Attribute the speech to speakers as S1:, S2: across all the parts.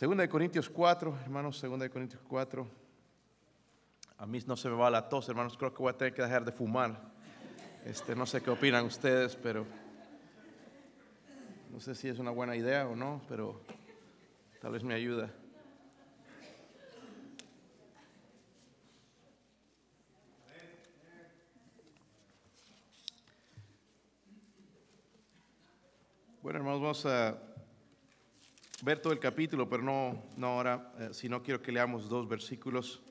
S1: Segunda de Corintios 4, hermanos, segunda de Corintios 4. A mí no se me va la tos, hermanos, creo que voy a tener que dejar de fumar. Este, no sé qué opinan ustedes, pero no sé si es una buena idea o no, pero tal vez me ayuda. Bueno, hermanos, vamos a ver todo el capítulo, pero no, no ahora, eh, sino quiero que leamos dos versículos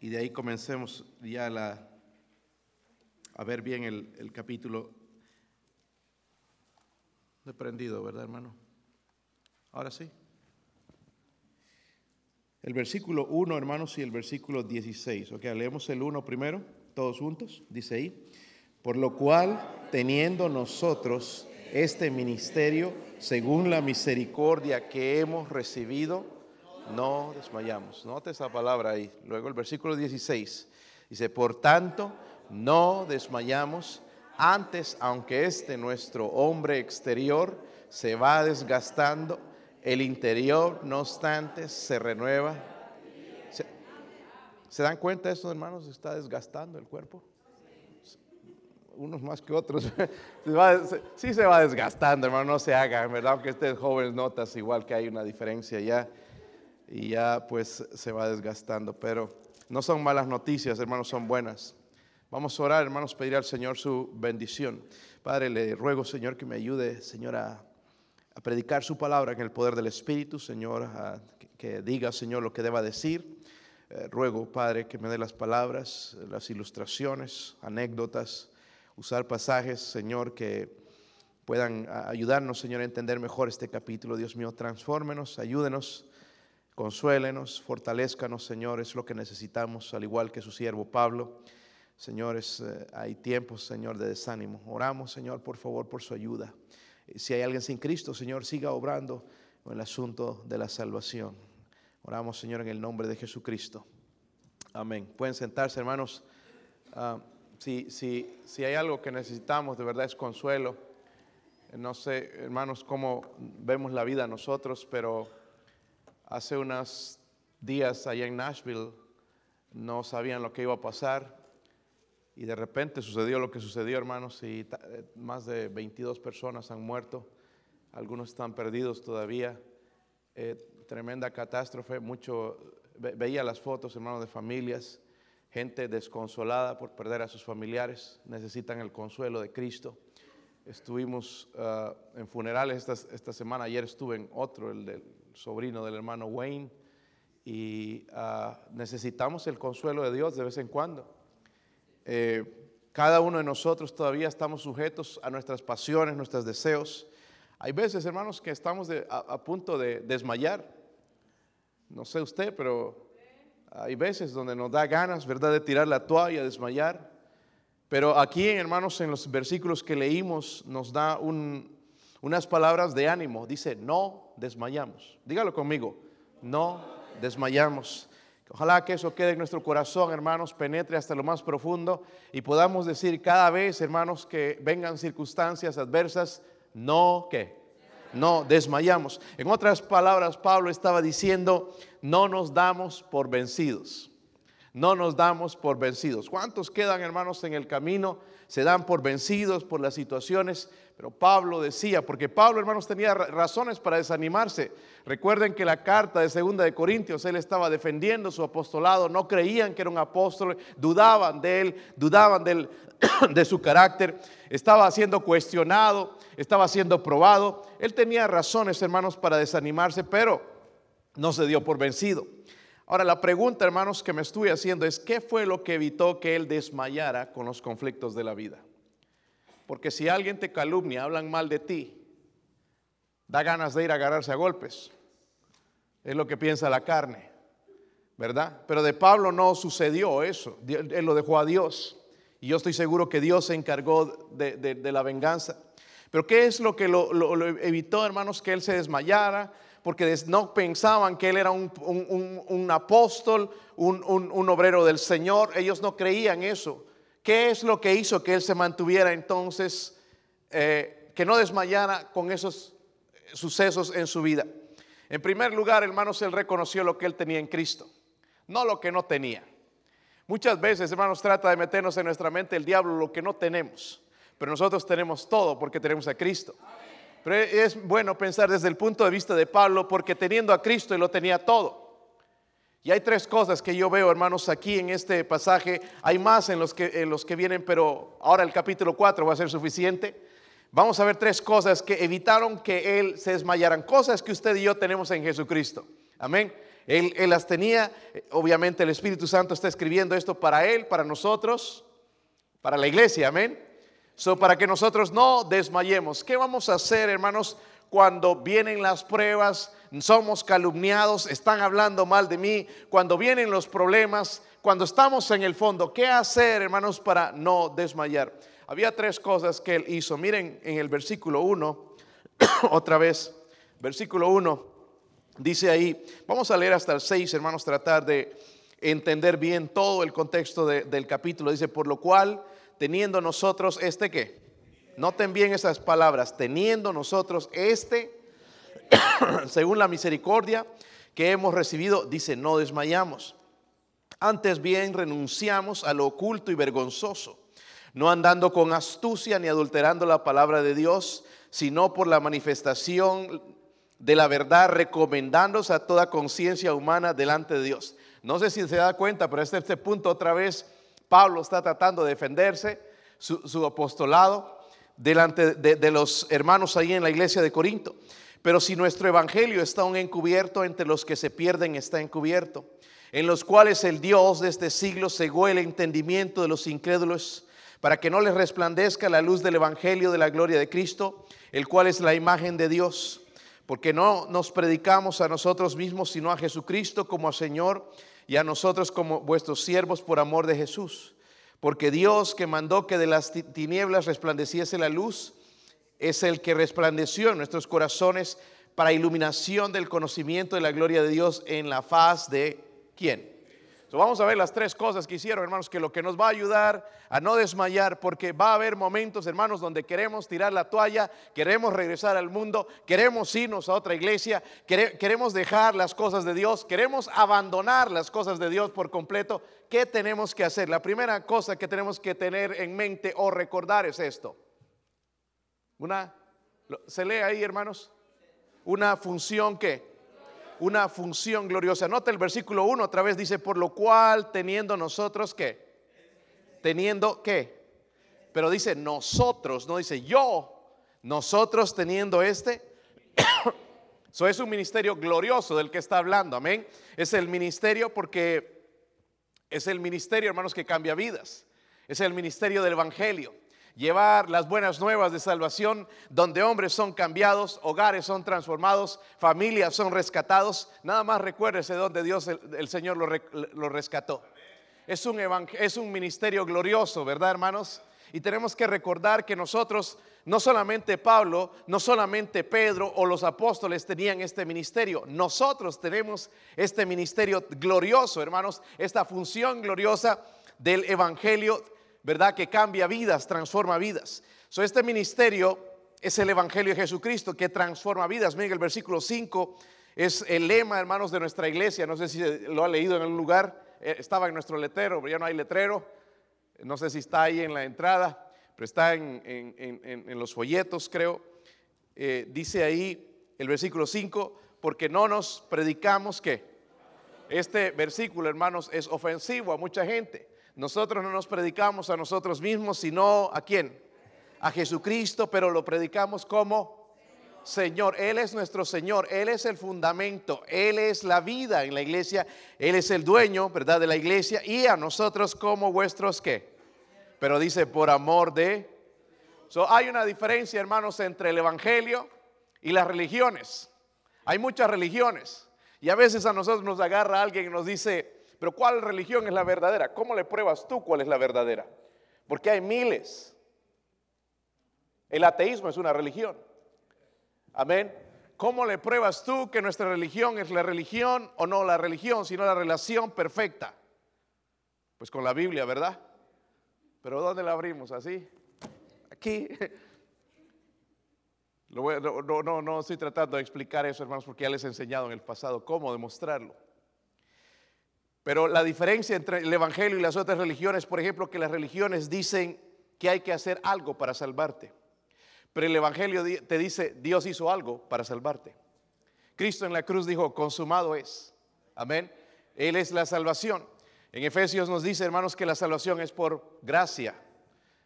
S1: y de ahí comencemos ya la, a ver bien el, el capítulo. No he prendido, ¿verdad, hermano? Ahora sí. El versículo 1, hermanos, y el versículo 16. Ok, leemos el 1 primero, todos juntos. Dice ahí, por lo cual, teniendo nosotros este ministerio, según la misericordia que hemos recibido, no desmayamos. Note esa palabra ahí. Luego el versículo 16 dice, por tanto, no desmayamos. Antes, aunque este nuestro hombre exterior se va desgastando, el interior, no obstante, se renueva. ¿Se, dan cuenta de eso, hermanos? está desgastando el cuerpo unos más que otros, sí se va desgastando, hermano, no se haga, ¿verdad? Aunque estés joven, notas igual que hay una diferencia ya, y ya pues se va desgastando, pero no son malas noticias, hermanos, son buenas. Vamos a orar, hermanos, pedir al Señor su bendición. Padre, le ruego, Señor, que me ayude, Señor, a, predicar su palabra en el poder del Espíritu, Señor, que, diga, Señor, lo que deba decir. Eh, ruego, Padre, que me dé las palabras, las ilustraciones, anécdotas, usar pasajes, Señor, que puedan ayudarnos, Señor, a entender mejor este capítulo. Dios mío, transfórmenos, ayúdenos, consuélenos, fortalezcanos, Señor, es lo que necesitamos, al igual que su siervo Pablo. Señores, eh, hay tiempos, Señor, de desánimo. Oramos, Señor, por favor, por su ayuda. Si hay alguien sin Cristo, Señor, siga obrando en el asunto de la salvación. Oramos, Señor, en el nombre de Jesucristo. Amén. Pueden sentarse, hermanos. Ah, si, si, si hay algo que necesitamos de verdad es consuelo. No sé, hermanos, cómo vemos la vida nosotros, pero hace unos días allá en Nashville no sabían lo que iba a pasar y de repente sucedió lo que sucedió, hermanos, y eh, más de 22 personas han muerto, algunos están perdidos todavía. Eh, tremenda catástrofe, mucho, veía las fotos, hermanos, de familias gente desconsolada por perder a sus familiares, necesitan el consuelo de Cristo. Estuvimos ah, en funerales esta, semana, ayer estuve en otro, el del sobrino del hermano Wayne, y ah, necesitamos el consuelo de Dios de vez en cuando. Eh, cada uno de nosotros todavía estamos sujetos a nuestras pasiones, nuestros deseos. Hay veces, hermanos, que estamos a punto de desmayar. No sé usted, pero hay veces donde nos da ganas, ¿verdad?, de tirar la toalla, desmayar. Pero aquí, hermanos, en los versículos que leímos, nos da unas palabras de ánimo. Dice, no desmayamos. Dígalo conmigo, no desmayamos. Ojalá que eso quede en nuestro corazón, hermanos, penetre hasta lo más profundo y podamos decir cada vez, hermanos, que vengan circunstancias adversas, no que no desmayamos. En otras palabras, Pablo estaba diciendo, no nos damos por vencidos. No nos damos por vencidos. ¿Cuántos quedan, hermanos, en el camino? Se dan por vencidos por las situaciones. Pero Pablo decía, porque Pablo, hermanos, tenía razones para desanimarse. Recuerden que la carta de Segunda de Corintios, él estaba defendiendo su apostolado. No creían que era un apóstol, dudaban de él, dudaban de su carácter. Estaba siendo cuestionado estaba siendo probado. Él tenía razones, hermanos, para desanimarse, pero no se dio por vencido. Ahora, la pregunta, hermanos, que me estoy haciendo es, ¿qué fue lo que evitó que él desmayara con los conflictos de la vida? Porque si alguien te calumnia, hablan mal de ti, da ganas de ir a agarrarse a golpes. Es lo que piensa la carne, ¿verdad? Pero de Pablo no sucedió eso. Él lo dejó a Dios. Y yo estoy seguro que Dios se encargó de, la venganza. Pero ¿qué es lo que lo, evitó, hermanos, que él se desmayara? Porque no pensaban que él era un, apóstol, un, obrero del Señor. Ellos no creían eso. ¿Qué es lo que hizo que él se mantuviera entonces, eh, que no desmayara con esos sucesos en su vida? En primer lugar, hermanos, él reconoció lo que él tenía en Cristo, no lo que no tenía. Muchas veces, hermanos, trata de meternos en nuestra mente el diablo lo que no tenemos, pero nosotros tenemos todo porque tenemos a Cristo. Pero es bueno pensar desde el punto de vista de Pablo, porque teniendo a Cristo él lo tenía todo. Y hay tres cosas que yo veo, hermanos, aquí en este pasaje. Hay más en los que, en los que vienen, pero ahora el capítulo 4 va a ser suficiente. Vamos a ver tres cosas que evitaron que él se desmayaran. Cosas que usted y yo tenemos en Jesucristo. Amén. Él, él las tenía. Obviamente el Espíritu Santo está escribiendo esto para él, para nosotros, para la iglesia. Amén. So, para que nosotros no desmayemos. ¿Qué vamos a hacer, hermanos, cuando vienen las pruebas? Somos calumniados, están hablando mal de mí, cuando vienen los problemas, cuando estamos en el fondo, ¿qué hacer, hermanos, para no desmayar? Había tres cosas que él hizo. Miren en el versículo 1, otra vez, versículo 1, dice ahí, vamos a leer hasta el 6, hermanos, tratar de entender bien todo el contexto del capítulo. Dice, por lo cual, teniendo nosotros este qué. Noten bien esas palabras, teniendo nosotros este según la misericordia que hemos recibido, dice, no desmayamos. Antes bien renunciamos a lo oculto y vergonzoso, no andando con astucia ni adulterando la palabra de Dios, sino por la manifestación de la verdad, recomendándose a toda conciencia humana delante de Dios. No sé si se da cuenta, pero este, este punto otra vez Pablo está tratando de defenderse, su, apostolado, delante de los hermanos ahí en la iglesia de Corinto. Pero si nuestro evangelio está aún encubierto, entre los que se pierden está encubierto, en los cuales el Dios de este siglo cegó el entendimiento de los incrédulos, para que no les resplandezca la luz del evangelio de la gloria de Cristo, el cual es la imagen de Dios. Porque no nos predicamos a nosotros mismos, sino a Jesucristo como Señor y a nosotros como vuestros siervos por amor de Jesús. Porque Dios que mandó que de las tinieblas resplandeciese la luz, es el que resplandeció en nuestros corazones para iluminación del conocimiento de la gloria de Dios en la faz de quién. vamos a ver las tres cosas que hicieron, hermanos, que lo que nos va a ayudar a no desmayar, porque va a haber momentos, hermanos, donde queremos tirar la toalla, queremos regresar al mundo, queremos irnos a otra iglesia, queremos dejar las cosas de Dios, queremos abandonar las cosas de Dios por completo. ¿Qué tenemos que hacer? La primera cosa que tenemos que tener en mente o recordar es esto. Una, ¿se lee ahí, hermanos? Una función que una función gloriosa. Nota el versículo 1 otra vez dice, por lo cual teniendo nosotros qué? Teniendo qué? Pero dice nosotros, no dice yo. Nosotros teniendo este. Eso es un ministerio glorioso del que está hablando, amén. Es el ministerio porque es el ministerio, hermanos, que cambia vidas. Es el ministerio del Evangelio llevar las buenas nuevas de salvación, donde hombres son cambiados, hogares son transformados, familias son rescatados. Nada más recuérdese donde Dios, el, Señor lo, rescató. Es un, es un ministerio glorioso, ¿verdad, hermanos? Y tenemos que recordar que nosotros, no solamente Pablo, no solamente Pedro o los apóstoles tenían este ministerio, nosotros tenemos este ministerio glorioso, hermanos, esta función gloriosa del Evangelio ¿verdad? Que cambia vidas, transforma vidas. So, este ministerio es el Evangelio de Jesucristo que transforma vidas. Miren, el versículo 5 es el lema, hermanos, de nuestra iglesia. No sé si lo ha leído en algún lugar. Eh, estaba en nuestro letrero, pero ya no hay letrero. No sé si está ahí en la entrada, pero está en, los folletos, creo. Eh, dice ahí el versículo 5, porque no nos predicamos que este versículo, hermanos, es ofensivo a mucha gente. Nosotros no nos predicamos a nosotros mismos, sino a quién? A Jesucristo, pero lo predicamos como Señor. Él es nuestro Señor, Él es el fundamento, Él es la vida en la iglesia, Él es el dueño, ¿verdad? De la iglesia y a nosotros como vuestros qué. Pero dice por amor de... So, hay una diferencia, hermanos, entre el Evangelio y las religiones. Hay muchas religiones. Y a veces a nosotros nos agarra alguien y nos dice, pero ¿cuál religión es la verdadera? ¿Cómo le pruebas tú cuál es la verdadera? Porque hay miles. El ateísmo es una religión. Amén. ¿Cómo le pruebas tú que nuestra religión es la religión o no la religión, sino la relación perfecta? Pues con la Biblia, ¿verdad? Pero ¿dónde la abrimos? ¿Así? Aquí. no, no, no estoy tratando de explicar eso, hermanos, porque ya les he enseñado en el pasado cómo demostrarlo. Pero la diferencia entre el Evangelio y las otras religiones, por ejemplo, que las religiones dicen que hay que hacer algo para salvarte. Pero el Evangelio te dice, Dios hizo algo para salvarte. Cristo en la cruz dijo, consumado es. Amén. Él es la salvación. En Efesios nos dice, hermanos, que la salvación es por gracia.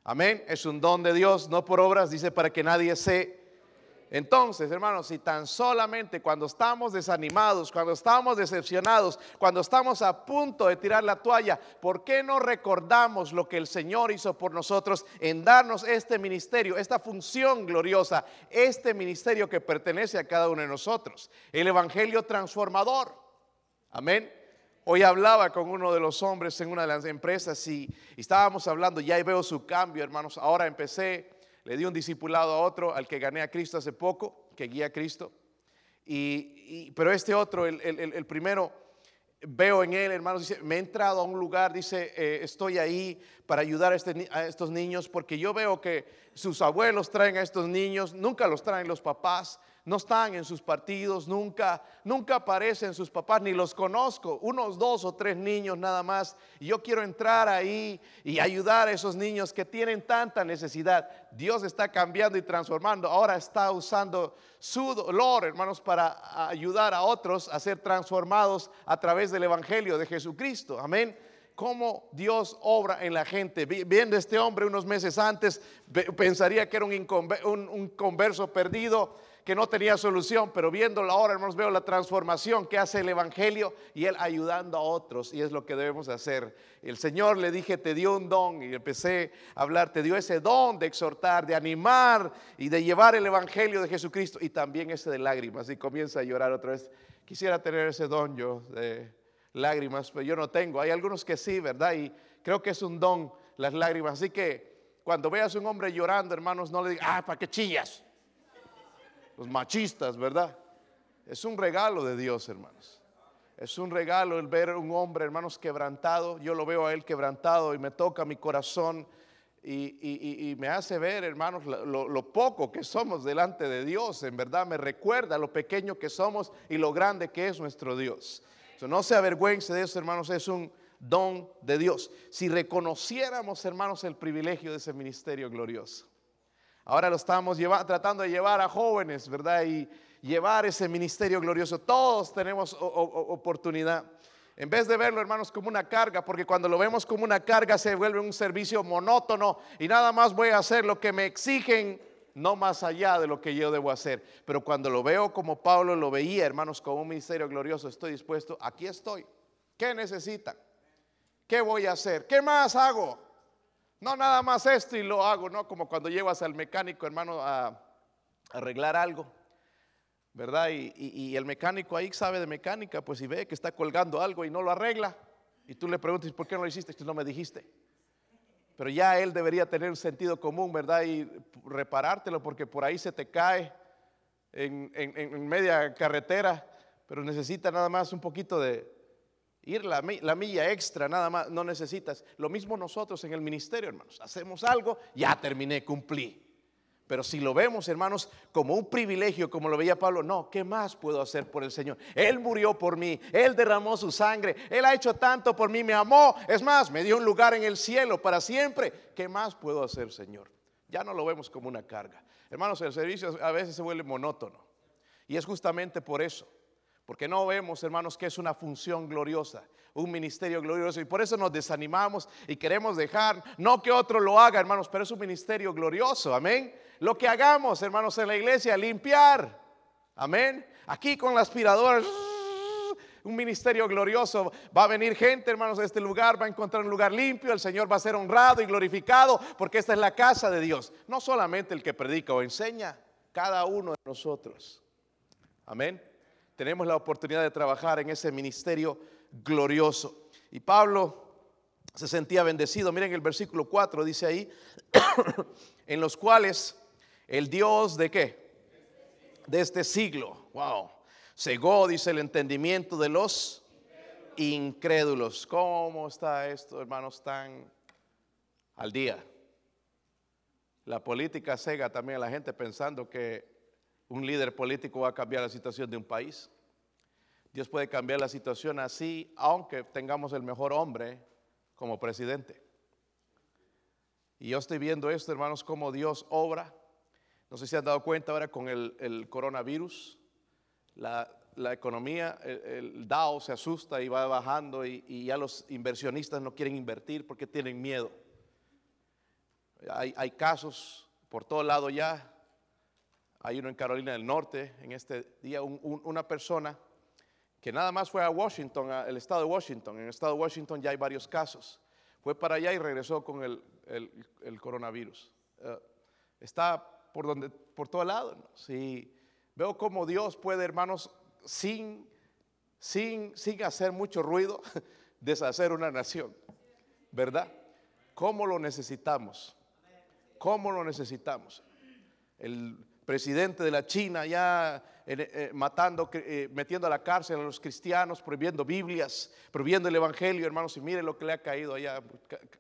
S1: Amén. Es un don de Dios, no por obras, dice, para que nadie se entonces, hermanos, si tan solamente cuando estamos desanimados, cuando estamos decepcionados, cuando estamos a punto de tirar la toalla, ¿por qué no recordamos lo que el Señor hizo por nosotros en darnos este ministerio, esta función gloriosa, este ministerio que pertenece a cada uno de nosotros? El Evangelio transformador. Amén. Hoy hablaba con uno de los hombres en una de las empresas y, estábamos hablando, ya veo su cambio, hermanos. Ahora empecé le di un discipulado a otro, al que gané a Cristo hace poco, que guía a Cristo. Y, pero este otro, el, primero, veo en él, hermanos, dice, me he entrado a un lugar, dice, eh, estoy ahí para ayudar este, a, estos niños, porque yo veo que sus abuelos traen a estos niños, nunca los traen los papás, no están en sus partidos, nunca, nunca aparecen sus papás, ni los conozco, unos dos o tres niños nada más. Y yo quiero entrar ahí y ayudar a esos niños que tienen tanta necesidad. Dios está cambiando y transformando. Ahora está usando su dolor, hermanos, para ayudar a otros a ser transformados a través del Evangelio de Jesucristo. Amén cómo Dios obra en la gente. Viendo este hombre unos meses antes, pensaría que era un, un converso perdido, que no tenía solución, pero viéndolo ahora, hermanos, veo la transformación que hace el Evangelio y él ayudando a otros, y es lo que debemos hacer. El Señor le dije, te dio un don, y empecé a hablar, te dio ese don de exhortar, de animar y de llevar el Evangelio de Jesucristo, y también ese de lágrimas, y comienza a llorar otra vez. Quisiera tener ese don yo de lágrimas, pero yo no tengo. Hay algunos que sí, ¿verdad? Y creo que es un don las lágrimas. Así que cuando veas a un hombre llorando, hermanos, no le digas, ah, ¿para qué chillas? Los machistas, ¿verdad? Es un regalo de Dios, hermanos. Es un regalo el ver un hombre, hermanos, quebrantado. Yo lo veo a él quebrantado y me toca mi corazón y, me hace ver, hermanos, lo, poco que somos delante de Dios. En verdad me recuerda lo pequeño que somos y lo grande que es nuestro Dios. no se avergüence de eso, hermanos, es un don de Dios. Si reconociéramos, hermanos, el privilegio de ese ministerio glorioso. Ahora lo estamos tratando de llevar a jóvenes, ¿verdad? Y llevar ese ministerio glorioso. Todos tenemos oportunidad. En vez de verlo, hermanos, como una carga, porque cuando lo vemos como una carga se vuelve un servicio monótono y nada más voy a hacer lo que me exigen, no más allá de lo que yo debo hacer. Pero cuando lo veo como Pablo lo veía, hermanos, como un ministerio glorioso, estoy dispuesto, aquí estoy. ¿Qué necesitan? ¿Qué voy a hacer? ¿Qué más hago? No nada más esto y lo hago, ¿no? Como cuando llevas al mecánico, hermano, a, arreglar algo, ¿verdad? Y, el mecánico ahí sabe de mecánica, pues si ve que está colgando algo y no lo arregla, y tú le preguntas, ¿por qué no lo hiciste? Que no me dijiste. Pero ya él debería tener un sentido común, ¿verdad? Y reparártelo porque por ahí se te cae en media carretera, pero necesita nada más un poquito de, ir la, milla extra, nada más, no necesitas. Lo mismo nosotros en el ministerio, hermanos. Hacemos algo, ya terminé, cumplí. Pero si lo vemos, hermanos, como un privilegio, como lo veía Pablo, no, ¿qué más puedo hacer por el Señor? Él murió por mí, Él derramó su sangre, Él ha hecho tanto por mí, me amó. Es más, me dio un lugar en el cielo para siempre. ¿Qué más puedo hacer, Señor? Ya no lo vemos como una carga. Hermanos, el servicio a veces se vuelve monótono. Y es justamente por eso. Porque no vemos, hermanos, que es una función gloriosa, un ministerio glorioso. Y por eso nos desanimamos y queremos dejar, no que otro lo haga, hermanos, pero es un ministerio glorioso. Amén. Lo que hagamos, hermanos, en la iglesia, limpiar. Amén. Aquí con la aspiradora un ministerio glorioso. Va a venir gente, hermanos, de este lugar, va a encontrar un lugar limpio, el Señor va a ser honrado y glorificado, porque esta es la casa de Dios. No solamente el que predica o enseña, cada uno de nosotros. Amén tenemos la oportunidad de trabajar en ese ministerio glorioso. Y Pablo se sentía bendecido. Miren el versículo 4, dice ahí, en los cuales el Dios de qué? De este siglo, wow, cegó, dice el entendimiento de los incrédulos. ¿Cómo está esto, hermanos, tan al día? La política cega también a la gente pensando que un líder político va a cambiar la situación de un país. Dios puede cambiar la situación así, aunque tengamos el mejor hombre como presidente. Y yo estoy viendo esto, hermanos, como Dios obra. No sé si han dado cuenta ahora con el, coronavirus, la, economía, el, DAO se asusta y va bajando y, ya los inversionistas no quieren invertir porque tienen miedo. Hay, casos por todo lado ya. Hay uno en Carolina del Norte, en este día, una persona que nada más fue a Washington, al estado de Washington. En el estado de Washington ya hay varios casos. Fue para allá y regresó con el, coronavirus. Eh, está por, donde, por todo lado. Sí, veo como Dios puede, hermanos, sin, sin, sin hacer mucho ruido, deshacer una nación. ¿Verdad? ¿Cómo lo necesitamos? ¿Cómo lo necesitamos? El presidente de la China ya eh, matando, eh, metiendo a la cárcel a los cristianos, prohibiendo Biblias, prohibiendo el Evangelio, hermanos, y mire lo que le ha caído allá,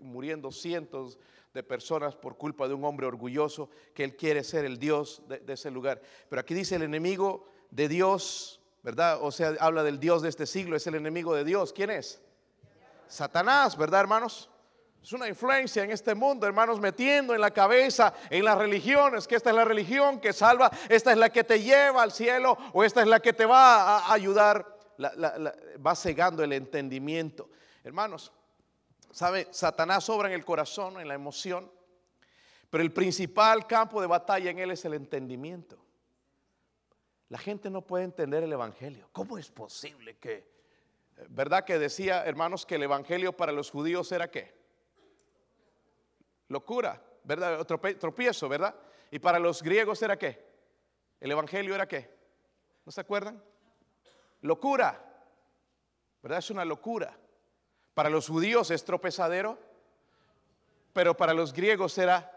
S1: muriendo cientos de personas por culpa de un hombre orgulloso que él quiere ser el Dios de ese lugar. Pero aquí dice el enemigo de Dios, ¿verdad? O sea, habla del Dios de este siglo, es el enemigo de Dios. ¿Quién es? Satanás, ¿verdad, hermanos? Es una influencia en este mundo, hermanos, metiendo en la cabeza, en las religiones, que esta es la religión que salva, esta es la que te lleva al cielo o esta es la que te va a ayudar, va cegando el entendimiento. Hermanos, ¿sabe? Satanás obra en el corazón, en la emoción, pero el principal campo de batalla en él es el entendimiento. La gente no puede entender el Evangelio. ¿Cómo es posible que, verdad que decía, hermanos, que el Evangelio para los judíos era qué? Locura, ¿verdad? Tropiezo, ¿verdad? Y para los griegos era qué? El evangelio era qué? ¿No se acuerdan? Locura, ¿verdad? Es una locura. Para los judíos es tropezadero, pero para los griegos era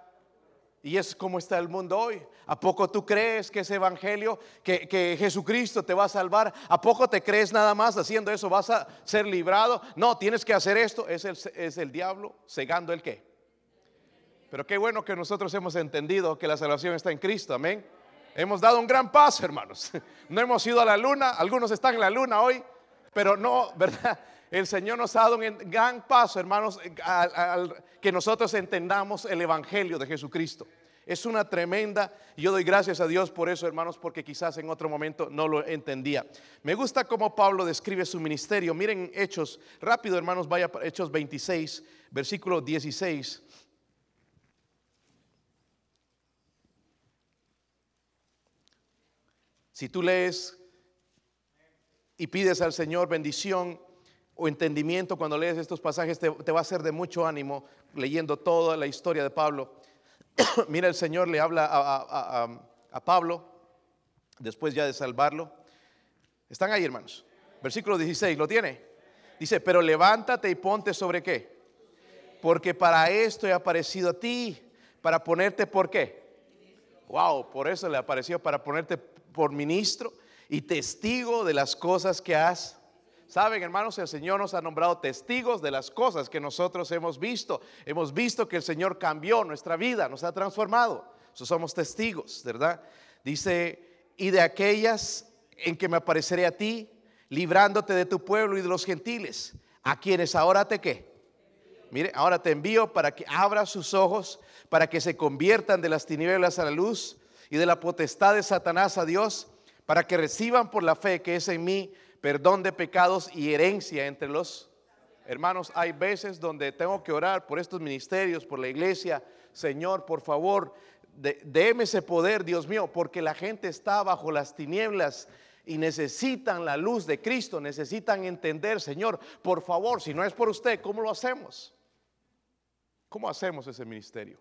S1: y es como está el mundo hoy. ¿A poco tú crees que ese evangelio, que, Jesucristo te va a salvar? ¿A poco te crees nada más haciendo eso vas a ser librado? No, tienes que hacer esto. Es el, es el diablo cegando el qué? Pero qué bueno que nosotros hemos entendido que la salvación está en Cristo, amén. Hemos dado un gran paso, hermanos. No hemos ido a la luna, algunos están en la luna hoy, pero no, ¿verdad? El Señor nos ha dado un gran paso, hermanos, que nosotros entendamos el Evangelio de Jesucristo. Es una tremenda, y yo doy gracias a Dios por eso, hermanos, porque quizás en otro momento no lo entendía. Me gusta cómo Pablo describe su ministerio. Miren Hechos, rápido, hermanos, vaya Hechos 26, versículo 16. Si tú lees y pides al Señor bendición o entendimiento cuando lees estos pasajes, te, va a ser de mucho ánimo leyendo toda la historia de Pablo. Mira, el Señor le habla a, Pablo después ya de salvarlo. ¿Están ahí, hermanos? Versículo 16, ¿lo tiene? Dice, pero levántate y ponte sobre qué. Porque para esto he aparecido a ti, para ponerte por qué. Wow, por eso le apareció, para ponerte por ministro y testigo de las cosas que has. Saben, hermanos, el Señor nos ha nombrado testigos de las cosas que nosotros hemos visto. Hemos visto que el Señor cambió nuestra vida, nos ha transformado. Somos testigos, ¿verdad? Dice, y de aquellas en que me apareceré a ti, librándote de tu pueblo y de los gentiles, a quienes ahora te qué. Mire, ahora te envío para que abra sus ojos, para que se conviertan de las tinieblas a la luz y de la potestad de Satanás a Dios, para que reciban por la fe que es en mí perdón de pecados y herencia entre los hermanos. Hay veces donde tengo que orar por estos ministerios, por la iglesia. Señor, por favor, déme ese poder, Dios mío, porque la gente está bajo las tinieblas y necesitan la luz de Cristo, necesitan entender, Señor, por favor, si no es por usted, ¿cómo lo hacemos? ¿Cómo hacemos ese ministerio?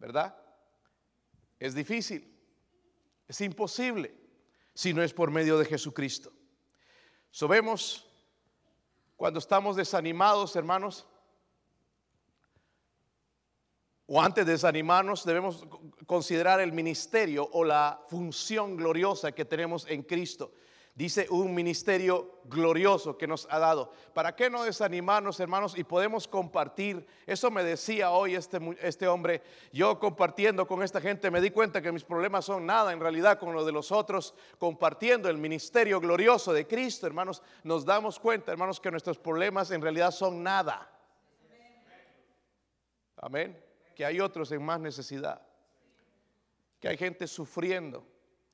S1: ¿Verdad? Es difícil, es imposible si no es por medio de Jesucristo. Sabemos cuando estamos desanimados, hermanos, o antes de desanimarnos, debemos considerar el ministerio o la función gloriosa que tenemos en Cristo. Dice un ministerio glorioso que nos ha dado. ¿Para qué no desanimarnos, hermanos? Y podemos compartir. Eso me decía hoy este, este hombre. Yo compartiendo con esta gente me di cuenta que mis problemas son nada en realidad con lo de los otros. Compartiendo el ministerio glorioso de Cristo, hermanos, nos damos cuenta, hermanos, que nuestros problemas en realidad son nada. Amén. Que hay otros en más necesidad. Que hay gente sufriendo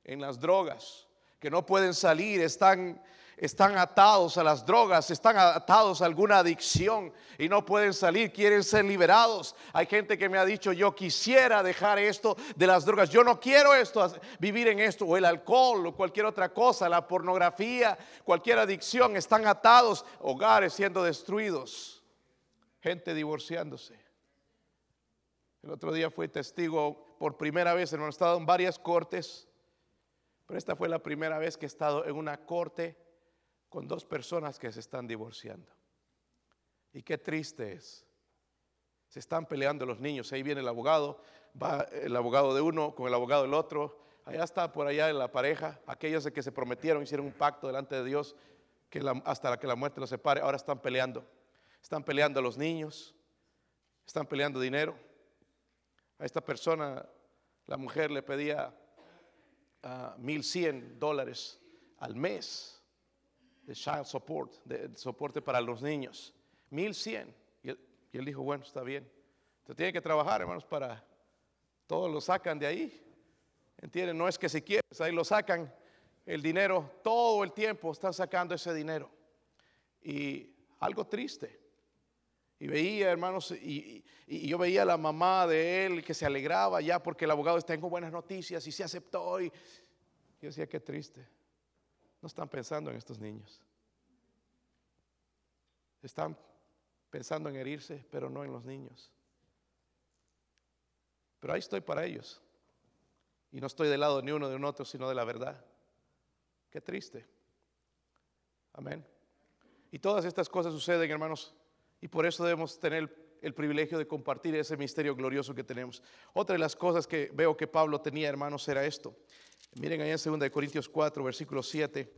S1: en las drogas que no pueden salir, están, están atados a las drogas, están atados a alguna adicción y no pueden salir, quieren ser liberados. Hay gente que me ha dicho, yo quisiera dejar esto de las drogas, yo no quiero esto, vivir en esto, o el alcohol, o cualquier otra cosa, la pornografía, cualquier adicción, están atados, hogares siendo destruidos, gente divorciándose. El otro día fui testigo por primera vez en un estado en varias cortes pero esta fue la primera vez que he estado en una corte con dos personas que se están divorciando. Y qué triste es. Se están peleando los niños. Ahí viene el abogado, va el abogado de uno con el abogado del otro. Allá está por allá en la pareja, aquellos de que se prometieron, hicieron un pacto delante de Dios que hasta que la muerte los separe. Ahora están peleando. Están peleando los niños, están peleando dinero. A esta persona, la mujer le pedía mil cien dólares al mes de child support, de, soporte para los niños. Mil cien. Y él, dijo, bueno, está bien. Usted tiene que trabajar, hermanos, para todos lo sacan de ahí. ¿Entienden? No es que si quieres, ahí lo sacan el dinero, todo el tiempo están sacando ese dinero. Y algo triste. Y veía, hermanos, y, yo veía a la mamá de él que se alegraba ya porque el abogado tengo buenas noticias y se aceptó. Y yo decía, qué triste. No están pensando en estos niños. Están pensando en herirse, pero no en los niños. Pero ahí estoy para ellos. Y no estoy del lado ni uno de un otro, sino de la verdad. Qué triste. Amén. Y todas estas cosas suceden, hermanos, y por eso debemos tener el privilegio de compartir ese misterio glorioso que tenemos. Otra de las cosas que veo que Pablo tenía, hermanos, era esto. Miren ahí en 2 Corintios 4, versículo 7.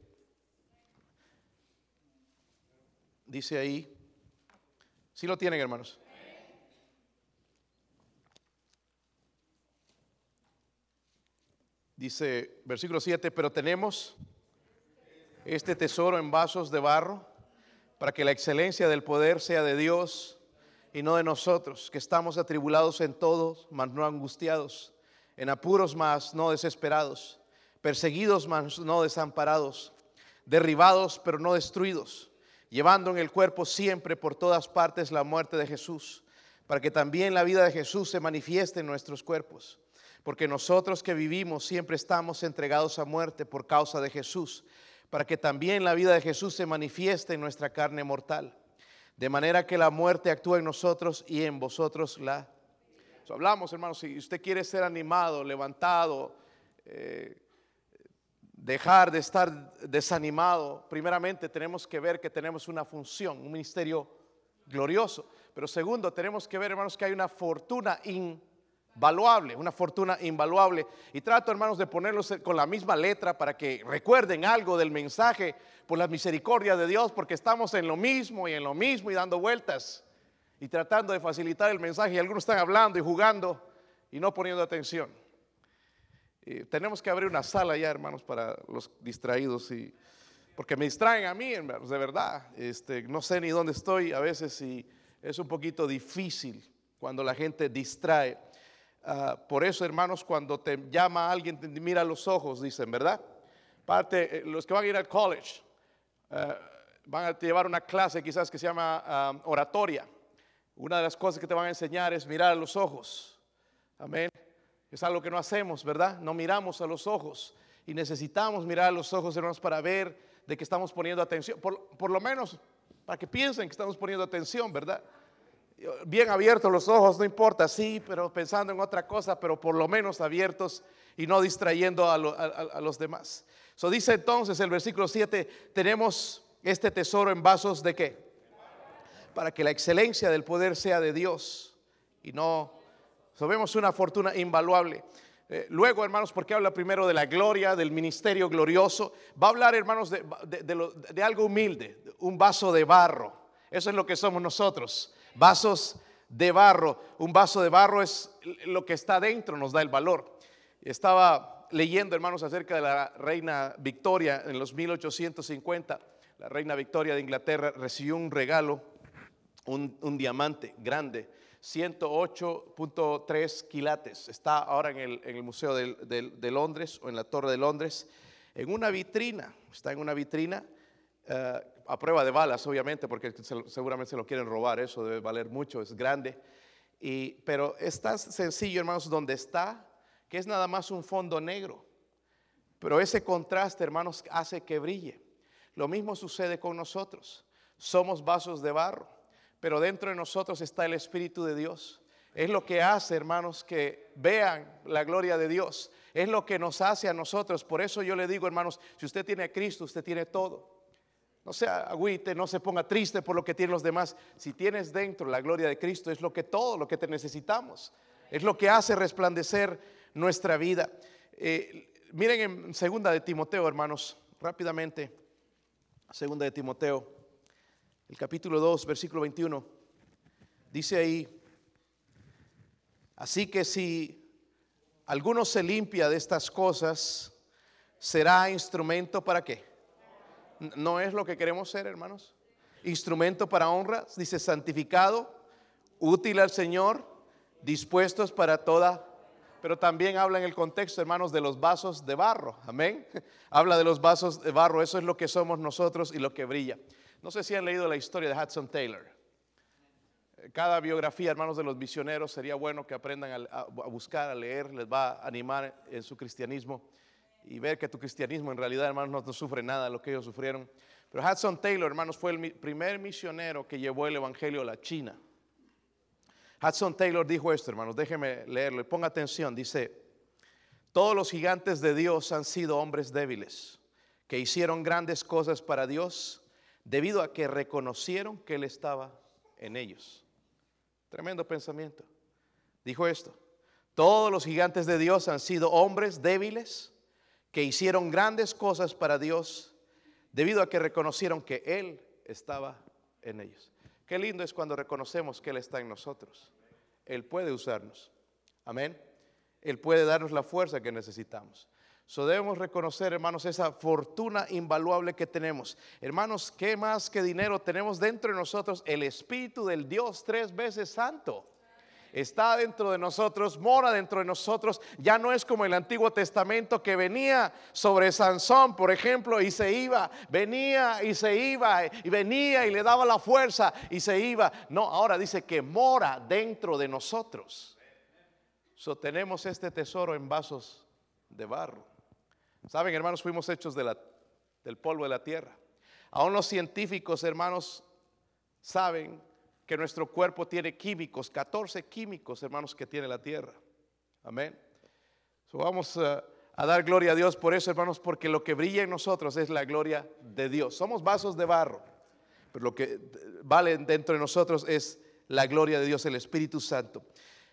S1: Dice ahí, si ¿sí lo tienen, hermanos. Dice, versículo 7, pero tenemos este tesoro en vasos de barro para que la excelencia del poder sea de Dios y no de nosotros, que estamos atribulados en todos, mas no angustiados, en apuros más no desesperados, perseguidos mas no desamparados, derribados pero no destruidos, llevando en el cuerpo siempre por todas partes la muerte de Jesús, para que también la vida de Jesús se manifieste en nuestros cuerpos. Porque nosotros que vivimos siempre estamos entregados a muerte por causa de Jesús para que también la vida de Jesús se manifieste en nuestra carne mortal. De manera que la muerte actúa en nosotros y en vosotros la... hablamos, hermanos, si usted quiere ser animado, levantado, eh, dejar de estar desanimado, primeramente tenemos que ver que tenemos una función, un ministerio glorioso. Pero segundo, tenemos que ver, hermanos, que hay una fortuna in valuable, una fortuna invaluable. Y trato, hermanos, de ponerlos con la misma letra para que recuerden algo del mensaje por la misericordia de Dios, porque estamos en lo mismo y en lo mismo y dando vueltas y tratando de facilitar el mensaje. Y algunos están hablando y jugando y no poniendo atención. tenemos que abrir una sala ya, hermanos, para los distraídos y porque me distraen a mí, de verdad. Este, no sé ni dónde estoy a veces y es un poquito difícil cuando la gente distrae. Ah, por eso, hermanos, cuando te llama alguien, te mira los ojos, dicen, ¿verdad? Parte, eh, los que van a ir al college, ah, van a llevar una clase quizás que se llama ah, oratoria. Una de las cosas que te van a enseñar es mirar a los ojos. Amén. Es algo que no hacemos, ¿verdad? No miramos a los ojos. Y necesitamos mirar a los ojos, hermanos, para ver de que estamos poniendo atención. por lo menos para que piensen que estamos poniendo atención, ¿verdad? Bien abiertos los ojos, no importa, sí, pero pensando en otra cosa, pero por lo menos abiertos y no distrayendo a, los demás. So dice entonces el versículo 7, tenemos este tesoro en vasos de qué? Para que la excelencia del poder sea de Dios y no, sabemos una fortuna invaluable. eh, luego, hermanos, porque habla primero de la gloria, del ministerio glorioso, va a hablar, hermanos, de, de algo humilde, un vaso de barro. Eso es lo que somos nosotros, vasos de barro. Un vaso de barro es lo que está dentro, nos da el valor. Estaba leyendo, hermanos, acerca de la reina Victoria en los 1850. La reina Victoria de Inglaterra recibió un regalo, un, diamante grande, 108.3 quilates. Está ahora en el, Museo de, Londres o en la Torre de Londres, en una vitrina. Está en una vitrina. Eh, a prueba de balas, obviamente, porque seguramente se lo quieren robar, eso debe valer mucho, es grande. Y, pero es tan sencillo, hermanos, donde está, que es nada más un fondo negro. Pero ese contraste, hermanos, hace que brille. Lo mismo sucede con nosotros. Somos vasos de barro, pero dentro de nosotros está el Espíritu de Dios. Es lo que hace, hermanos, que vean la gloria de Dios. Es lo que nos hace a nosotros. Por eso yo le digo, hermanos, si usted tiene a Cristo, usted tiene todo. No se agüite, no se ponga triste por lo que tienen los demás. Si tienes dentro la gloria de Cristo, es lo que todo, lo que te necesitamos. Es lo que hace resplandecer nuestra vida. Eh, miren en segunda de Timoteo, hermanos, rápidamente. Segunda de Timoteo, el capítulo 2, versículo 21. Dice ahí, así que si alguno se limpia de estas cosas, será instrumento para qué? No es lo que queremos ser, hermanos. Instrumento para honra, dice santificado, útil al Señor, dispuestos para toda. Pero también habla en el contexto, hermanos, de los vasos de barro. Amén. Habla de los vasos de barro. Eso es lo que somos nosotros y lo que brilla. No sé si han leído la historia de Hudson Taylor. Cada biografía, hermanos, de los misioneros sería bueno que aprendan a, buscar, a leer, les va a animar en su cristianismo y ver que tu cristianismo en realidad, hermanos, no, sufre nada de lo que ellos sufrieron. Pero Hudson Taylor, hermanos, fue el primer misionero que llevó el Evangelio a la China. Hudson Taylor dijo esto, hermanos, déjeme leerlo y ponga atención. Dice, todos los gigantes de Dios han sido hombres débiles, que hicieron grandes cosas para Dios debido a que reconocieron que Él estaba en ellos. Tremendo pensamiento. Dijo esto, todos los gigantes de Dios han sido hombres débiles que hicieron grandes cosas para Dios debido a que reconocieron que Él estaba en ellos. Qué lindo es cuando reconocemos que Él está en nosotros. Él puede usarnos. Amén. Él puede darnos la fuerza que necesitamos. So debemos reconocer, hermanos, esa fortuna invaluable que tenemos. Hermanos, ¿qué más que dinero tenemos dentro de nosotros? El Espíritu del Dios tres veces santo está dentro de nosotros, mora dentro de nosotros. Ya no es como el Antiguo Testamento que venía sobre Sansón, por ejemplo, y se iba, venía y se iba, y venía y le daba la fuerza y se iba. No, ahora dice que mora dentro de nosotros. So, tenemos este tesoro en vasos de barro. Saben, hermanos, fuimos hechos del polvo de la tierra. Aún los científicos, hermanos, saben que nuestro cuerpo tiene químicos, 14 químicos, hermanos, que tiene la tierra. Amén. vamos a, a dar gloria a Dios por eso, hermanos, porque lo que brilla en nosotros es la gloria de Dios. Somos vasos de barro, pero lo que vale dentro de nosotros es la gloria de Dios, el Espíritu Santo.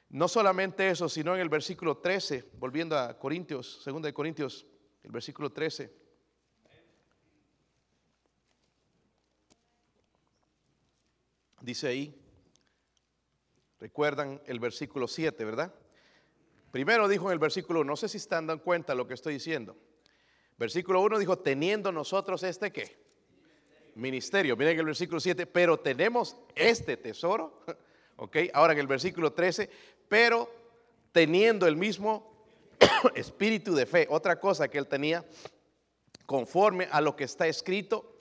S1: No solamente eso, sino en el versículo 13, volviendo a Corintios, 2 de Corintios, el versículo 13. Dice ahí, recuerdan el versículo 7, ¿verdad? Primero dijo en el versículo, no sé si están dando cuenta lo que estoy diciendo. Versículo 1 dijo, teniendo nosotros este qué? Ministerio. Miren el versículo 7, pero tenemos este tesoro. ok, ahora en el versículo 13, pero teniendo el mismo espíritu de fe. Otra cosa que él tenía, conforme a lo que está escrito,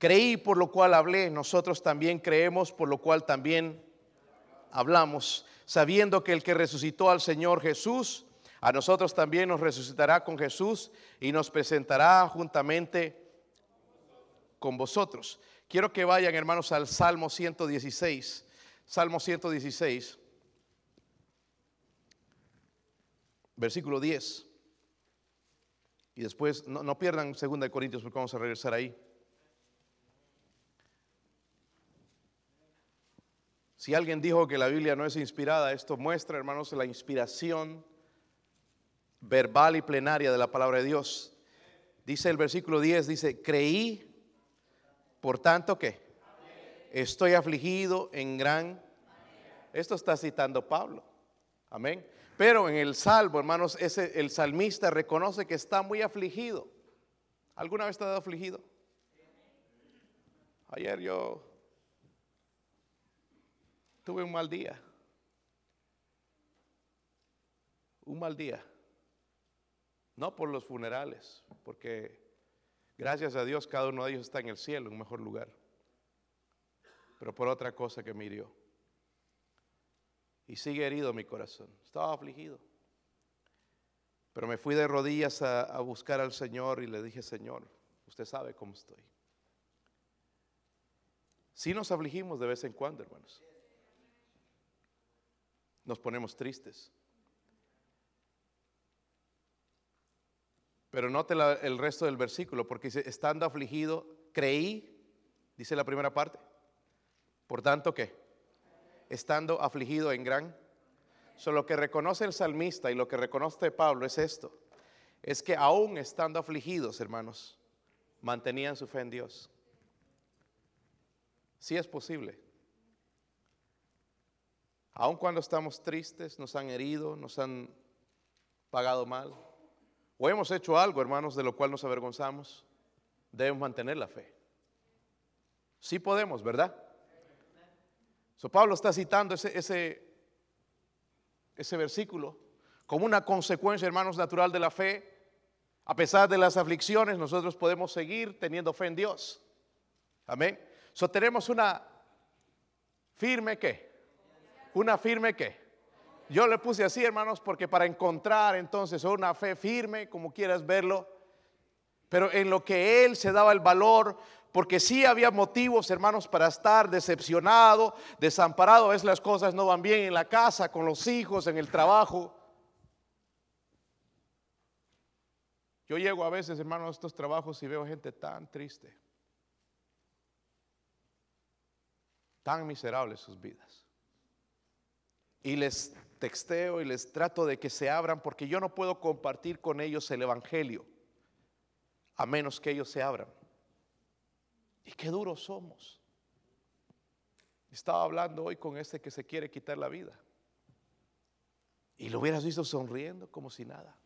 S1: Creí por lo cual hablé, nosotros también creemos por lo cual también hablamos, sabiendo que el que resucitó al Señor Jesús, a nosotros también nos resucitará con Jesús y nos presentará juntamente con vosotros. Quiero que vayan, hermanos, al Salmo 116. Salmo 116, versículo 10. Y después, no, pierdan 2 Corintios porque vamos a regresar ahí. Si alguien dijo que la Biblia no es inspirada, esto muestra, hermanos, la inspiración verbal y plenaria de la palabra de Dios. Dice el versículo 10, dice, creí, por tanto que estoy afligido en gran... Esto está citando Pablo. Amén. Pero en el salvo, hermanos, ese, el salmista reconoce que está muy afligido. ¿Alguna vez estado afligido? Ayer yo tuve un mal día. Un mal día. No por los funerales, porque gracias a Dios cada uno de ellos está en el cielo, en un mejor lugar. Pero por otra cosa que me hirió. Y sigue herido mi corazón. Estaba afligido. Pero me fui de rodillas a, buscar al Señor y le dije, Señor, usted sabe cómo estoy. Si nos afligimos de vez en cuando, hermanos. Nos ponemos tristes. Pero note el resto del versículo, porque dice, estando afligido, creí, dice la primera parte. Por tanto, ¿qué? Estando afligido en gran. Solo lo que reconoce el salmista y lo que reconoce Pablo es esto. Es que aún estando afligidos, hermanos, mantenían su fe en Dios. Sí es posible. Aun cuando estamos tristes, nos han herido, nos han pagado mal, o hemos hecho algo, hermanos, de lo cual nos avergonzamos, debemos mantener la fe. Sí podemos, ¿verdad? So, Pablo está citando ese, ese, ese versículo como una consecuencia, hermanos, natural de la fe. A pesar de las aflicciones, nosotros podemos seguir teniendo fe en Dios. Amén. So, tenemos una firme qué? Una firme qué? Yo le puse así, hermanos, porque para encontrar entonces una fe firme, como quieras verlo, pero en lo que él se daba el valor, porque sí había motivos, hermanos, para estar decepcionado, desamparado. A veces las cosas no van bien en la casa, con los hijos, en el trabajo. Yo llego a veces, hermanos, a estos trabajos y veo gente tan triste, tan miserable sus vidas. Y les texteo y les trato de que se abran porque yo no puedo compartir con ellos el Evangelio a menos que ellos se abran. Y qué duros somos. Estaba hablando hoy con este que se quiere quitar la vida. Y lo hubieras visto sonriendo como si nada.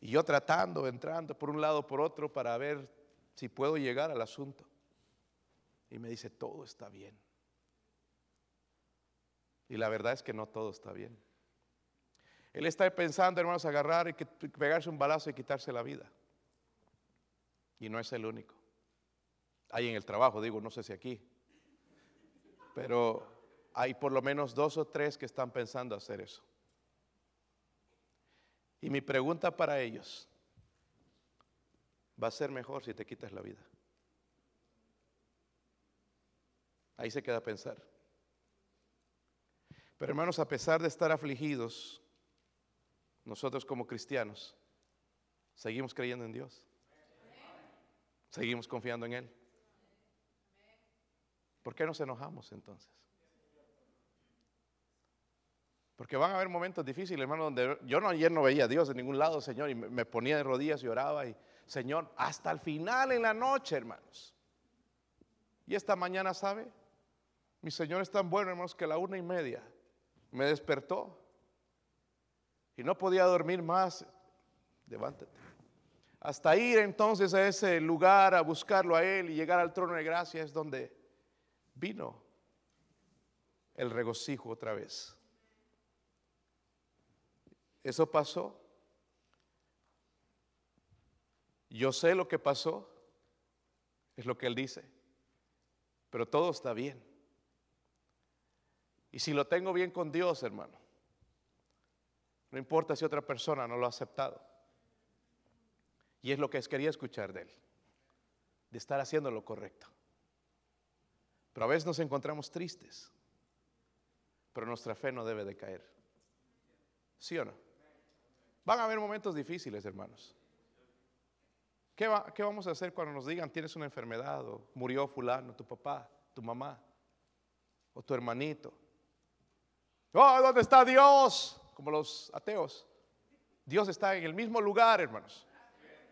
S1: Y yo tratando, entrando por un lado, por otro, para ver si puedo llegar al asunto. Y me dice, todo está bien. Y la verdad es que no todo está bien. Él está pensando, hermanos, agarrar y pegarse un balazo y quitarse la vida. Y no es el único. Hay en el trabajo, digo, no sé si aquí. Pero hay por lo menos dos o tres que están pensando hacer eso. Y mi pregunta para ellos, va a ser mejor si te quitas la vida. Ahí se queda a pensar. Pero hermanos, a pesar de estar afligidos, nosotros como cristianos seguimos creyendo en Dios. Seguimos confiando en Él. ¿Por qué nos enojamos entonces? Porque van a haber momentos difíciles, hermano, donde yo no, ayer no veía a Dios en ningún lado, Señor, y me ponía de rodillas y oraba, y Señor, hasta el final en la noche, hermanos. Y esta mañana, ¿sabe? Mi Señor es tan bueno, hermanos, que a la una y media me despertó y no podía dormir más. Levántate. Hasta ir entonces a ese lugar a buscarlo a Él y llegar al trono de gracia es donde vino el regocijo otra vez. Eso pasó. Yo sé lo que pasó, es lo que Él dice, pero todo está bien. Y si lo tengo bien con Dios, hermano, no importa si otra persona no lo ha aceptado. Y es lo que quería escuchar de él, de estar haciendo lo correcto. Pero a veces nos encontramos tristes, pero nuestra fe no debe de caer. ¿Sí o no? Van a haber momentos difíciles, hermanos. ¿Qué, ¿Qué, vamos a hacer cuando nos digan tienes una enfermedad o murió fulano, tu papá, tu mamá o tu hermanito? Oh, ¿dónde está Dios? Como los ateos. Dios está en el mismo lugar, hermanos.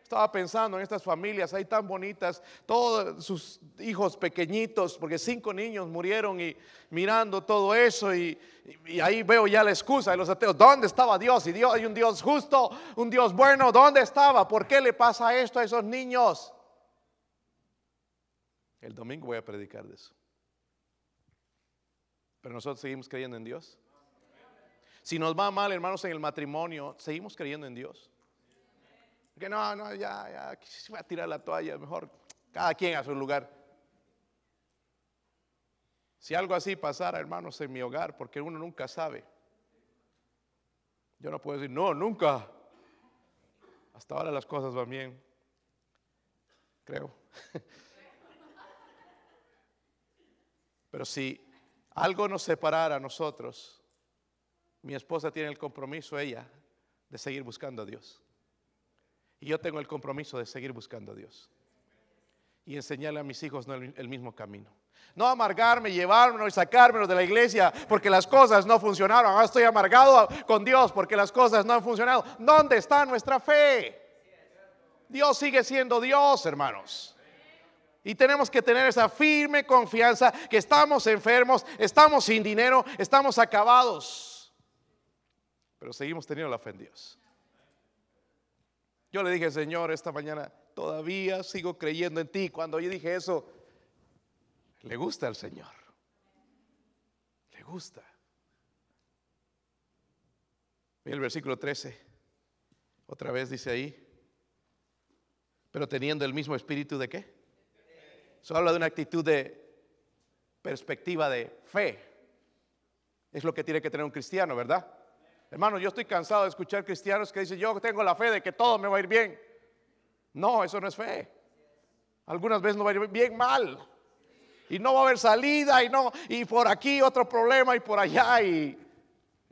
S1: Estaba pensando en estas familias ahí tan bonitas, todos sus hijos pequeñitos, porque cinco niños murieron y mirando todo eso y, y ahí veo ya la excusa de los ateos. ¿Dónde estaba Dios? Y Dios hay un Dios justo, un Dios bueno. ¿Dónde estaba? ¿Por qué le pasa esto a esos niños? El domingo voy a predicar de eso. Pero nosotros seguimos creyendo en Dios. Si nos va mal, hermanos, en el matrimonio, seguimos creyendo en Dios. Que no, no, ya, ya, va a tirar la toalla, mejor cada quien a su lugar. Si algo así pasara, hermanos, en mi hogar, porque uno nunca sabe. Yo no puedo decir, no, nunca. Hasta ahora las cosas van bien. Creo. Pero si algo nos separara a nosotros, mi esposa tiene el compromiso, ella, de seguir buscando a Dios. Y yo tengo el compromiso de seguir buscando a Dios. Y enseñarle a mis hijos el, mismo camino. No amargarme, llevármelo y sacármelo de la iglesia porque las cosas no funcionaron. Ahora estoy amargado con Dios porque las cosas no han funcionado. ¿Dónde está nuestra fe? Dios sigue siendo Dios, hermanos. Y tenemos que tener esa firme confianza que estamos enfermos, estamos sin dinero, estamos acabados. Pero seguimos teniendo la fe en Dios. Yo le dije, Señor, esta mañana todavía sigo creyendo en ti. Cuando yo dije eso, le gusta al Señor. Le gusta. Mira el versículo 13. Otra vez dice ahí. Pero teniendo el mismo espíritu de qué? Eso habla de una actitud de perspectiva de fe. Es lo que tiene que tener un cristiano, ¿verdad? Hermano, yo estoy cansado de escuchar cristianos que dicen, yo tengo la fe de que todo me va a ir bien. No, eso no es fe. Algunas veces no va a ir bien mal. Y no va a haber salida y no, y por aquí otro problema y por allá. Y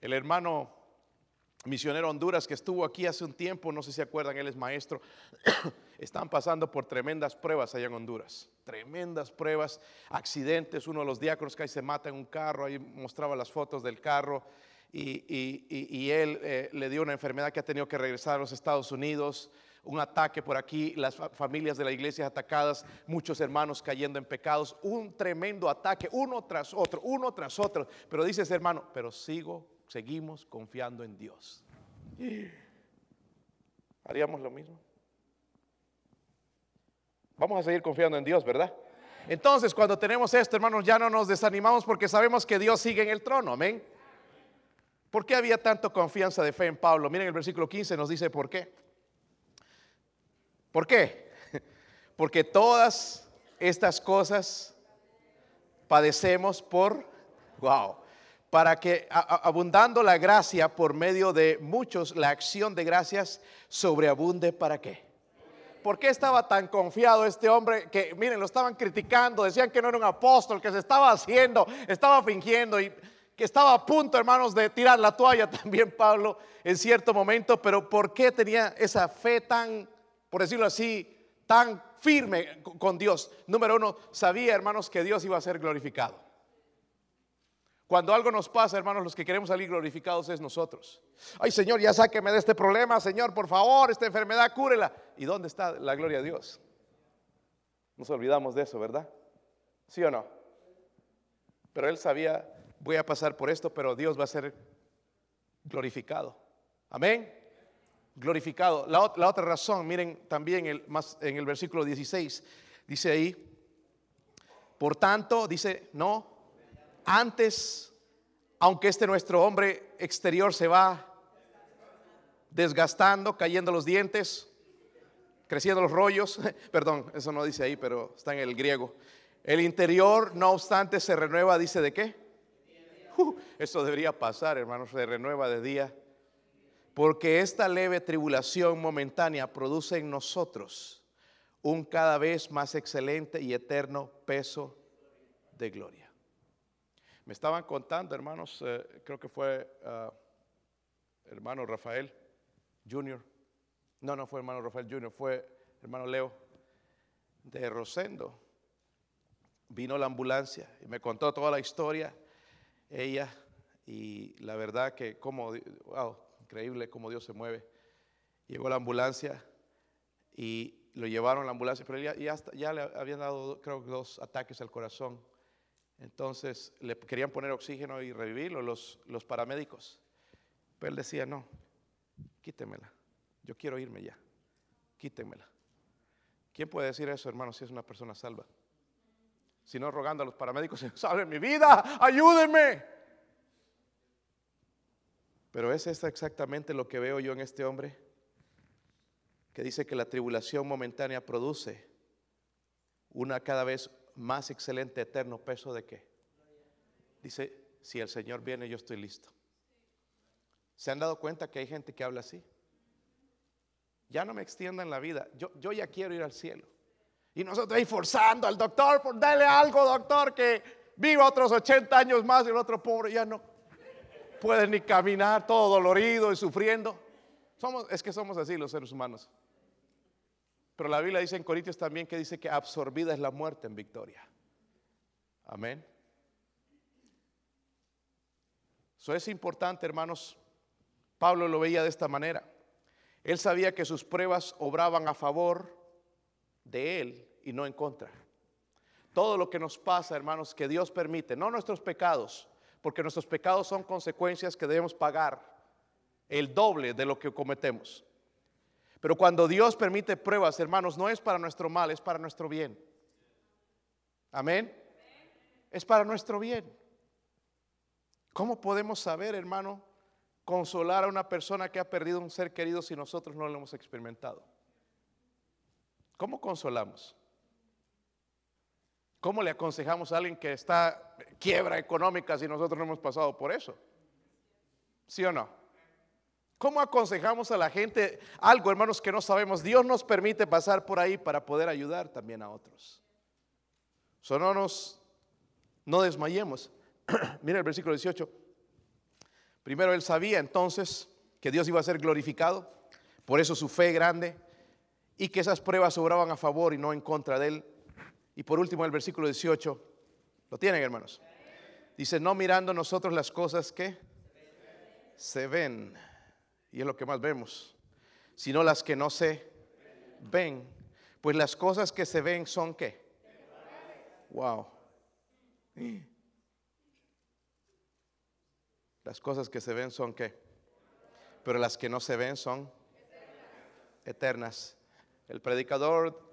S1: el hermano misionero Honduras que estuvo aquí hace un tiempo, no sé si acuerdan, él es maestro, están pasando por tremendas pruebas allá en Honduras, tremendas pruebas, accidentes, uno de los diáconos que ahí se mata en un carro, ahí mostraba las fotos del carro, y, él eh, le dio una enfermedad que ha tenido que regresar a los Estados Unidos, un ataque por aquí, las familias de la iglesia atacadas, muchos hermanos cayendo en pecados, un tremendo ataque, uno tras otro, uno tras otro. Pero dices, hermano, pero sigo, seguimos confiando en Dios. ¿Haríamos lo mismo? Vamos a seguir confiando en Dios, ¿verdad? Entonces, cuando tenemos esto, hermanos, ya no nos desanimamos porque sabemos que Dios sigue en el trono, amén. ¿Por qué había tanto confianza de fe en Pablo? Miren el versículo 15 nos dice por qué. ¿Por qué? Porque todas estas cosas padecemos por, wow, para que abundando la gracia por medio de muchos, la acción de gracias sobreabunde para qué. ¿Por qué estaba tan confiado este hombre que, miren, lo estaban criticando, decían que no era un apóstol, que se estaba haciendo, estaba fingiendo y estaba a punto, hermanos, de tirar la toalla también Pablo en cierto momento, pero ¿por qué tenía esa fe tan, por decirlo así, tan firme con Dios? Número uno, sabía, hermanos, que Dios iba a ser glorificado. Cuando algo nos pasa, hermanos, los que queremos salir glorificados es nosotros. Ay, Señor, ya sáqueme de este problema, Señor, por favor, esta enfermedad, cúrela. ¿Y dónde está la gloria de Dios? Nos olvidamos de eso, ¿verdad? ¿Sí o no? Pero él sabía voy a pasar por esto, pero Dios va a ser glorificado. Amén. Glorificado. La, otra razón, miren también en el versículo 16, dice ahí, por tanto, dice, no, antes, aunque este nuestro hombre exterior se va desgastando, cayendo los dientes, creciendo los rollos, perdón, eso no dice ahí, pero está en el griego. El interior, no obstante, se renueva, dice de qué? Eso debería pasar, hermanos, se renueva de día. Porque esta leve tribulación momentánea produce en nosotros un cada vez más excelente y eterno peso de gloria. Me estaban contando, hermanos, eh, creo que fue ah, hermano Rafael Junior. No, no fue hermano Rafael Junior, fue hermano Leo de Rosendo. Vino la ambulancia y me contó toda la historia ella y la verdad que como, wow, increíble cómo Dios se mueve. Llegó la ambulancia y lo llevaron a la ambulancia, pero ya, ya, ya le habían dado, creo, dos ataques al corazón. Entonces le querían poner oxígeno y revivirlo los, los paramédicos. Pero él decía, no, quítemela. Yo quiero irme ya. Quítemela. ¿Quién puede decir eso, hermano, si es una persona salva? Si no, rogando a los paramédicos, salve mi vida, ayúdenme. Pero es exactamente lo que veo yo en este hombre, que dice que la tribulación momentánea produce una cada vez más excelente eterno peso de qué. Dice, si el Señor viene, yo estoy listo. ¿Se han dado cuenta que hay gente que habla así? Ya no me extiendan la vida, yo, yo ya quiero ir al cielo. Y nosotros ahí forzando al doctor por darle algo, doctor, que viva otros 80 años más y el otro pobre ya no puede ni caminar, todo dolorido y sufriendo. Somos, es que somos así los seres humanos. Pero la Biblia dice en Corintios también que dice que absorbida es la muerte en victoria. Amén. Eso es importante, hermanos. Pablo lo veía de esta manera. Él sabía que sus pruebas obraban a favor de Él y no en contra. Todo lo que nos pasa, hermanos, que Dios permite, no nuestros pecados, porque nuestros pecados son consecuencias que debemos pagar el doble de lo que cometemos. Pero cuando Dios permite pruebas, hermanos, no es para nuestro mal, es para nuestro bien. Amén. Es para nuestro bien. ¿Cómo podemos saber, hermano, consolar a una persona que ha perdido un ser querido si nosotros no lo hemos experimentado? ¿Cómo consolamos? ¿Cómo le aconsejamos a alguien que está quiebra económica si nosotros no hemos pasado por eso? ¿Sí o no? ¿Cómo aconsejamos a la gente algo, hermanos, que no sabemos? Dios nos permite pasar por ahí para poder ayudar también a otros. So, no nos, no desmayemos. Mira el versículo 18. Primero él sabía entonces que Dios iba a ser glorificado, por eso su fe grande y que esas pruebas obraban a favor y no en contra de él. Y por último, el versículo 18, ¿lo tienen hermanos? Dice, no mirando nosotros las cosas que se ven, y es lo que más vemos, sino las que no se ven. Pues las cosas que se ven son qué? Wow. Las cosas que se ven son qué? Pero las que no se ven son eternas. El predicador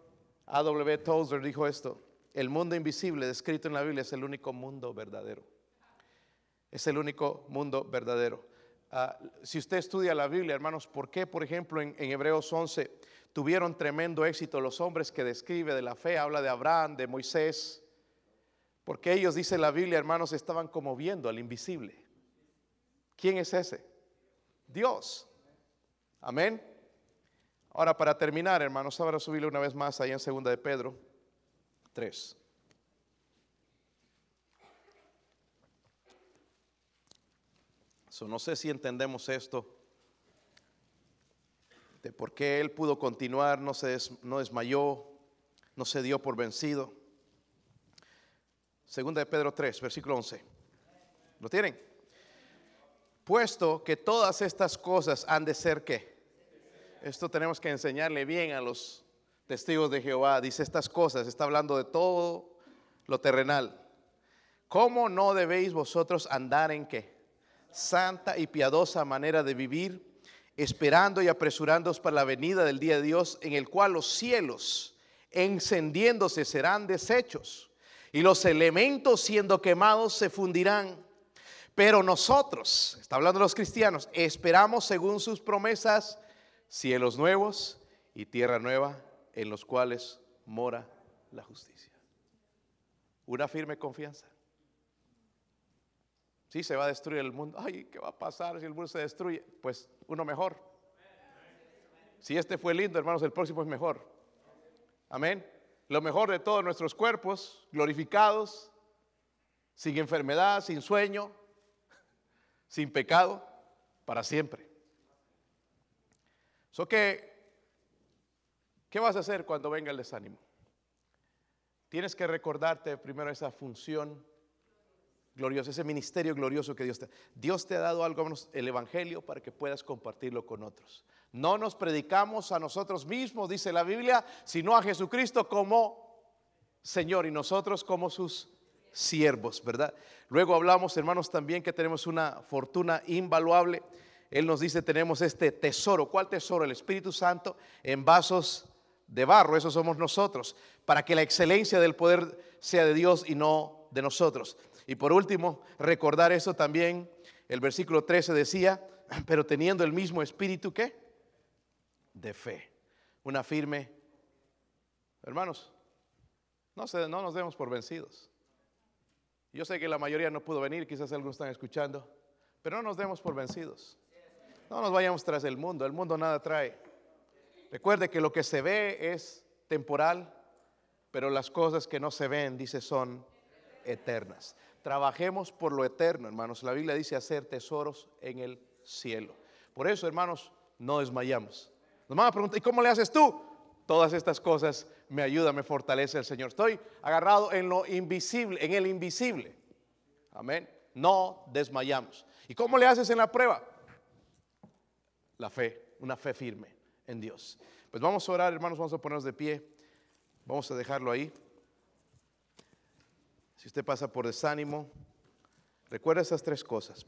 S1: A.W. Tozer dijo esto, el mundo invisible descrito en la Biblia es el único mundo verdadero. Es el único mundo verdadero. Ah, si usted estudia la Biblia, hermanos, ¿por qué, por ejemplo, en, Hebreos 11 tuvieron tremendo éxito los hombres que describe de la fe? Habla de Abraham, de Moisés. Porque ellos, dice la Biblia, hermanos, estaban como viendo al invisible. ¿Quién es ese? Dios. Amén. Ahora, para terminar, hermanos, ahora subirle una vez más ahí en segunda de Pedro 3. no sé si entendemos esto, de por qué él pudo continuar, no se desmayó, no se dio por vencido. Segunda de Pedro 3, versículo 11. ¿Lo tienen? Puesto que todas estas cosas han de ser qué? Esto tenemos que enseñarle bien a los testigos de Jehová. Dice estas cosas, está hablando de todo lo terrenal. ¿Cómo no debéis vosotros andar en qué? Santa y piadosa manera de vivir, esperando y apresurándoos para la venida del día de Dios, en el cual los cielos encendiéndose serán deshechos y los elementos siendo quemados se fundirán. Pero nosotros, está hablando los cristianos, esperamos según sus promesas cielos nuevos y tierra nueva en los cuales mora la justicia. Una firme confianza. Si se va a destruir el mundo, ay, ¿qué va a pasar si el mundo se destruye? Pues uno mejor. Si este fue lindo, hermanos, el próximo es mejor. Amén. Lo mejor de todos nuestros cuerpos, glorificados, sin enfermedad, sin sueño, sin pecado, para siempre. So que, ¿qué vas a hacer cuando venga el desánimo? Tienes que recordarte primero esa función gloriosa, ese ministerio glorioso que Dios te Dios te ha dado algo, el Evangelio, para que puedas compartirlo con otros. No nos predicamos a nosotros mismos, dice la Biblia, sino a Jesucristo como Señor y nosotros como sus siervos, ¿verdad? Luego hablamos, hermanos, también que tenemos una fortuna invaluable. Él nos dice, tenemos este tesoro. ¿Cuál tesoro? El Espíritu Santo en vasos de barro, eso somos nosotros, para que la excelencia del poder sea de Dios y no de nosotros. Y por último, recordar eso también, el versículo 13 decía, pero teniendo el mismo espíritu que de fe, una firme, hermanos, no, no nos demos por vencidos. Yo sé que la mayoría no pudo venir, quizás algunos están escuchando, pero no nos demos por vencidos. No nos vayamos tras el mundo, el mundo nada trae. Recuerde que lo que se ve es temporal, pero las cosas que no se ven, dice, son eternas. Trabajemos por lo eterno, hermanos. La Biblia dice hacer tesoros en el cielo. Por eso, hermanos, no desmayamos. Nos van a preguntar, ¿y cómo le haces tú? Todas estas cosas me ayudan, me fortalece el Señor. Estoy agarrado en lo invisible, en el invisible. Amén. No desmayamos. ¿Y cómo le haces en la prueba? La fe, una fe firme en Dios. Pues vamos a orar, hermanos, vamos a ponernos de pie. Vamos a dejarlo ahí. Si usted pasa por desánimo, recuerda esas tres cosas.